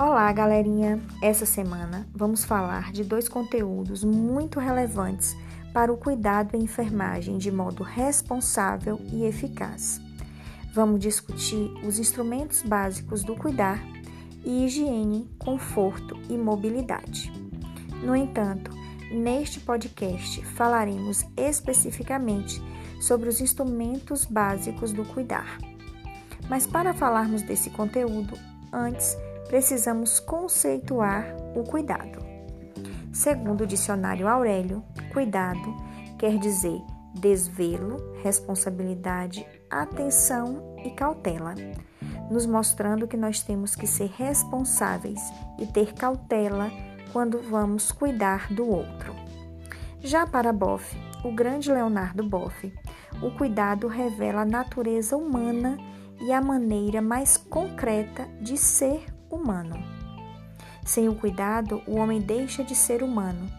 Olá, galerinha! Essa semana vamos falar de dois conteúdos muito relevantes para o cuidado e enfermagem de modo responsável e eficaz. Vamos discutir os instrumentos básicos do cuidar e higiene, conforto e mobilidade. No entanto, neste podcast falaremos especificamente sobre os instrumentos básicos do cuidar. Mas para falarmos desse conteúdo, antes precisamos conceituar o cuidado. Segundo o dicionário Aurélio, cuidado quer dizer desvelo, responsabilidade, atenção e cautela, nos mostrando que nós temos que ser responsáveis e ter cautela quando vamos cuidar do outro. Já para Boff, o grande Leonardo Boff, o cuidado revela a natureza humana e a maneira mais concreta de ser humano. Sem o cuidado, o homem deixa de ser humano,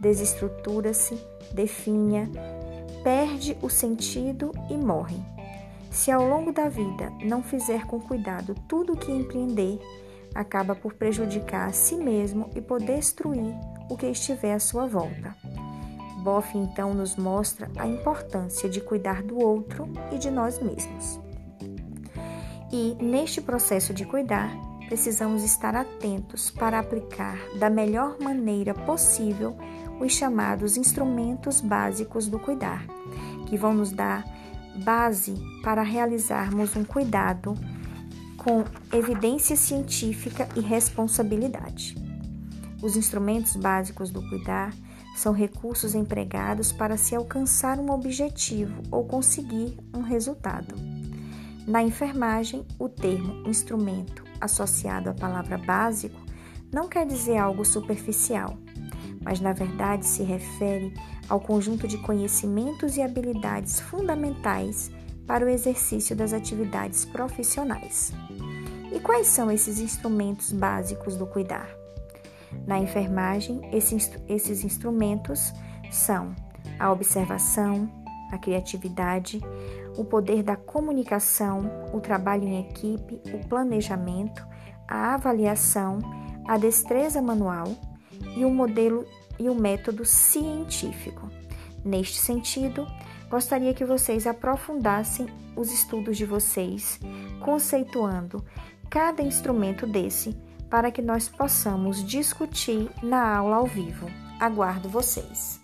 desestrutura-se, definha, perde o sentido e morre. Se ao longo da vida não fizer com cuidado tudo o que empreender, acaba por prejudicar a si mesmo e por destruir o que estiver à sua volta. Boff então nos mostra a importância de cuidar do outro e de nós mesmos. E neste processo de cuidar, precisamos estar atentos para aplicar da melhor maneira possível os chamados instrumentos básicos do cuidar, que vão nos dar base para realizarmos um cuidado com evidência científica e responsabilidade. Os instrumentos básicos do cuidar são recursos empregados para se alcançar um objetivo ou conseguir um resultado. Na enfermagem, o termo instrumento associado à palavra básico não quer dizer algo superficial, mas na verdade se refere ao conjunto de conhecimentos e habilidades fundamentais para o exercício das atividades profissionais. E quais são esses instrumentos básicos do cuidar? Na enfermagem, esses instrumentos são a observação, a criatividade, o poder da comunicação, o trabalho em equipe, o planejamento, a avaliação, a destreza manual e o modelo e o método científico. Neste sentido, gostaria que vocês aprofundassem os estudos de vocês, conceituando cada instrumento desse para que nós possamos discutir na aula ao vivo. Aguardo vocês.